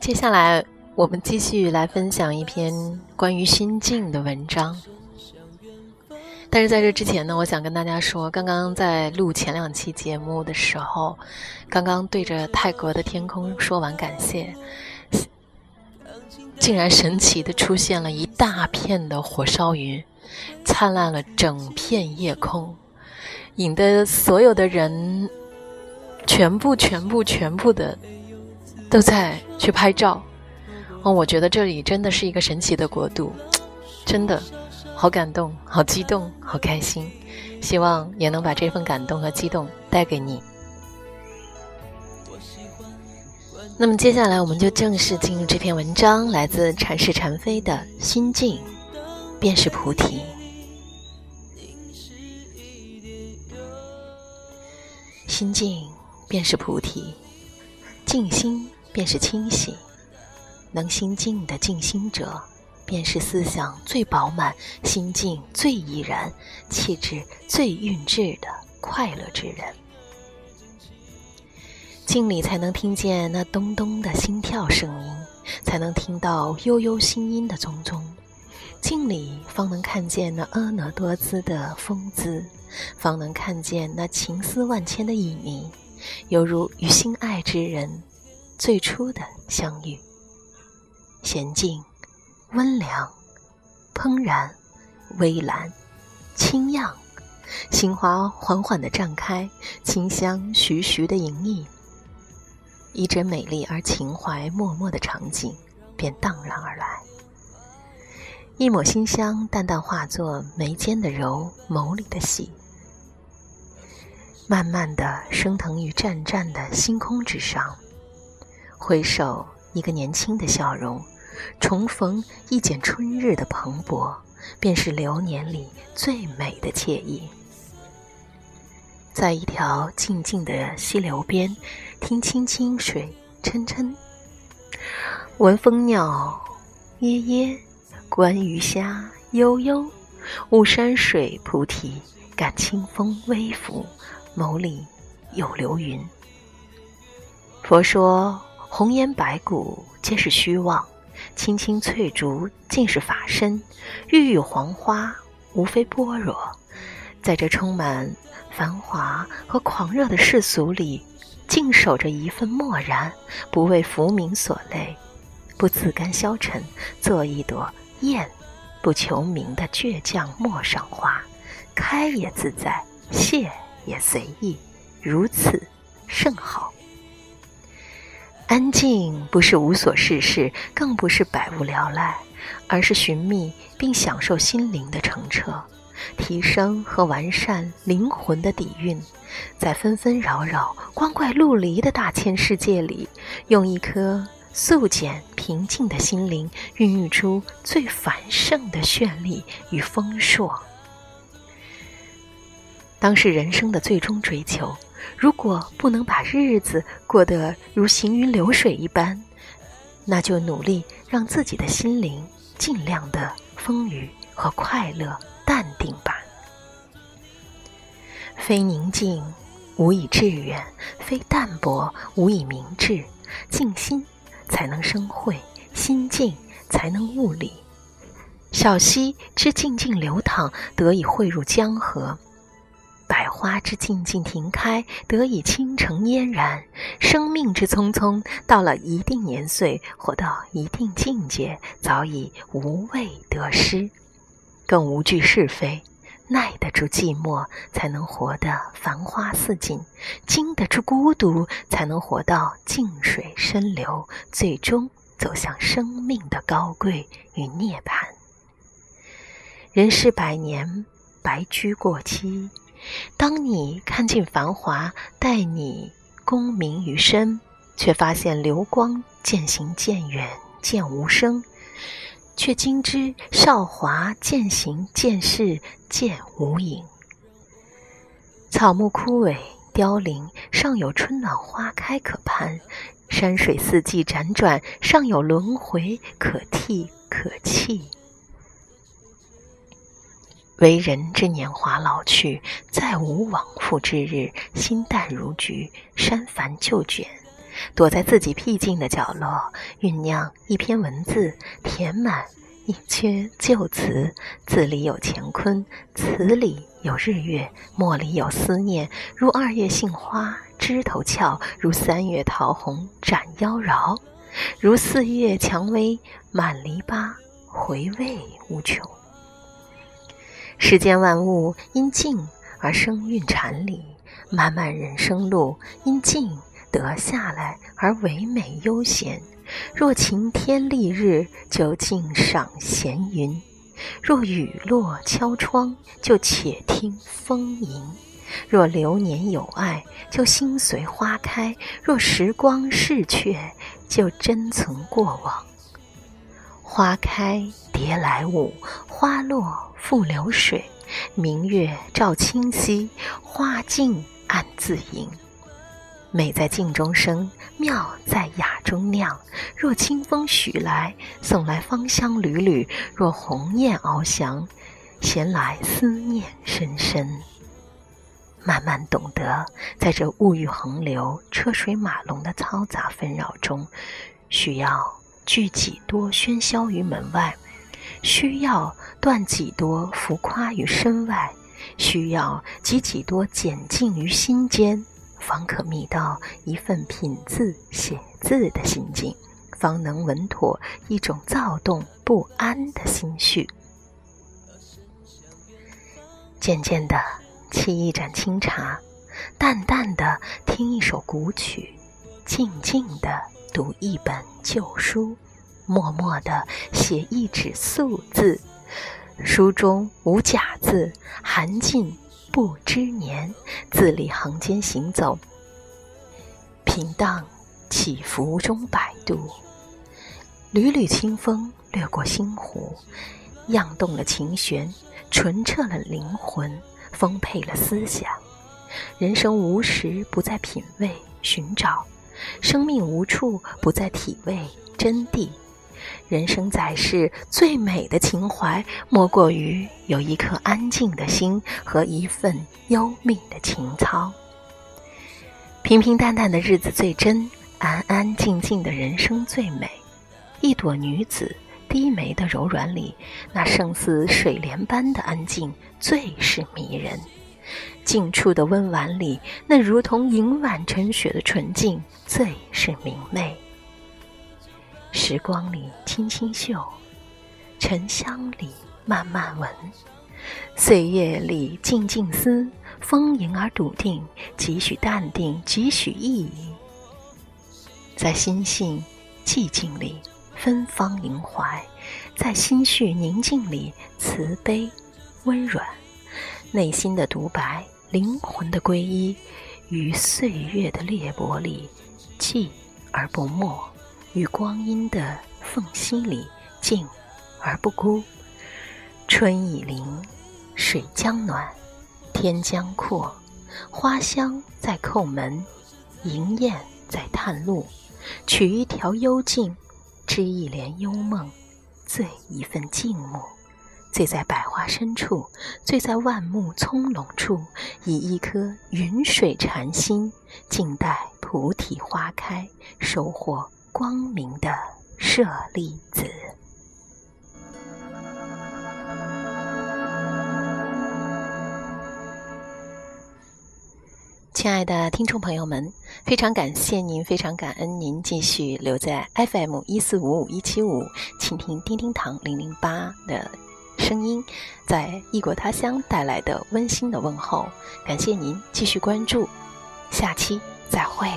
接下来，我们继续来分享一篇关于心境的文章。但是在这之前呢，我想跟大家说，刚刚在录前两期节目的时候，刚刚对着泰国的天空说完感谢，竟然神奇的出现了一大片的火烧云，灿烂了整片夜空，引得所有的人全部、全部、全部的都在去拍照。哦，我觉得这里真的是一个神奇的国度，真的。好感动，好激动，好开心，希望也能把这份感动和激动带给你。那么接下来，我们就正式进入这篇文章，来自禅是禅飞的心境，便是菩提。心境便是菩提，静心便是清醒，能心静的静心者。便是思想最饱满、心境最怡然、气质最韵致的快乐之人。静里才能听见那咚咚的心跳声音，才能听到悠悠心音的踪踪；静里方能看见那婀娜多姿的风姿，方能看见那情思万千的旖旎，犹如与心爱之人最初的相遇。娴静。温凉、怦然、微澜、清漾，心花缓缓地绽开，清香徐徐地盈溢，一帧美丽而情怀脉脉的场景便荡然而来。一抹馨香淡淡化作眉间的柔，眸里的喜，慢慢地升腾于湛湛的星空之上。回首，一个年轻的笑容。重逢一剪春日的蓬勃，便是流年里最美的惬意。在一条静静的溪流边，听清清水潺潺，闻蜂鸟耶耶，观鱼虾悠悠，悟山水菩提，感清风微拂，眸里有流云。佛说红颜白骨皆是虚妄。青青翠竹尽是法身，郁郁黄花无非般若。在这充满繁华和狂热的世俗里，静守着一份漠然，不为浮名所累，不自甘消沉，做一朵艳不求名的倔强陌上花，开也自在，谢也随意，如此甚好。安静不是无所事事，更不是百无聊赖，而是寻觅并享受心灵的澄澈，提升和完善灵魂的底蕴。在纷纷扰扰、光怪陆离的大千世界里，用一颗素简平静的心灵，孕育出最繁盛的绚丽与丰硕。当是人生的最终追求。如果不能把日子过得如行云流水一般，那就努力让自己的心灵尽量的丰腴和快乐、淡定吧。非宁静，无以致远；非淡泊，无以明志。静心才能生慧，心静才能悟理。小溪之静静流淌，得以汇入江河。花之静静停开，得以倾城嫣然；生命之匆匆，到了一定年岁，活到一定境界，早已无畏得失，更无惧是非，耐得住寂寞，才能活得繁花似锦；经得住孤独，才能活到静水深流，最终走向生命的高贵与涅槃。人世百年，白驹过隙。当你看尽繁华，待你功名于身，却发现流光渐行渐远，渐无声；却今知韶华渐行渐逝，渐无影。草木枯萎凋零，尚有春暖花开可盼；山水四季辗转，尚有轮回可替可弃。为人之年华老去，再无往复之日。心淡如菊，删繁就简，躲在自己僻静的角落，酝酿一篇文字，填满一阙旧词。字里有乾坤，词里有日月，墨里有思念。如二月杏花枝头俏，如三月桃红展妖娆，如四月蔷薇满篱笆，回味无穷。世间万物因静而生韵禅理，漫漫人生路因静得下来而唯美悠闲。若晴天丽日，就静赏闲云；若雨落敲窗，就且听风吟；若流年有爱，就心随花开；若时光逝去，就珍存过往。花开蝶来舞，花落复流水。明月照清溪，花径暗自盈。美在静中生，妙在雅中酿。若清风徐来，送来芳香缕缕；若鸿雁翱翔，衔来思念深深。慢慢懂得，在这物欲横流、车水马龙的嘈杂纷扰中，需要。聚几多喧嚣于门外，需要断几多浮夸于身外，需要积几多简静于心间，方可觅到一份品字写字的心境，方能稳妥一种躁动不安的心绪。渐渐的沏一盏清茶，淡淡的听一首古曲，静静的。读一本旧书，默默地写一纸素字，书中无假字，含尽不知年。字里行间行走，平荡起伏中摆渡，缕缕清风掠过心湖，漾动了琴弦，纯澈了灵魂，丰沛了思想。人生无时不在品味寻找。生命无处不在体味真谛，人生在世最美的情怀，莫过于有一颗安静的心和一份幽冥的情操。平平淡淡的日子最真，安安静静的人生最美。一朵女子低眉的柔软里，那胜似水莲般的安静，最是迷人。静处的温婉里，那如同银碗盛雪的纯净，最是明媚。时光里轻轻嗅，沉香里慢慢闻，岁月里静静思，丰盈而笃定，几许淡定，几许意义，在心性寂静里芬芳盈怀，在心绪宁静里慈悲温软。内心的独白，灵魂的皈依，于岁月的裂帛里寂而不没，于光阴的缝隙里静而不孤。春已临，水将暖，天将阔，花香在叩门，银燕在探路。取一条幽径，织一帘幽梦，醉一份静默。醉在百花深处，醉在万木葱茏处，以一颗云水禅心，静待菩提花开，收获光明的舍利子。亲爱的听众朋友们，非常感谢您，非常感恩您继续留在 FM 一四五五一七五，倾听叮叮堂零零八的。声音在异国他乡带来的温馨的问候，感谢您继续关注，下期再会。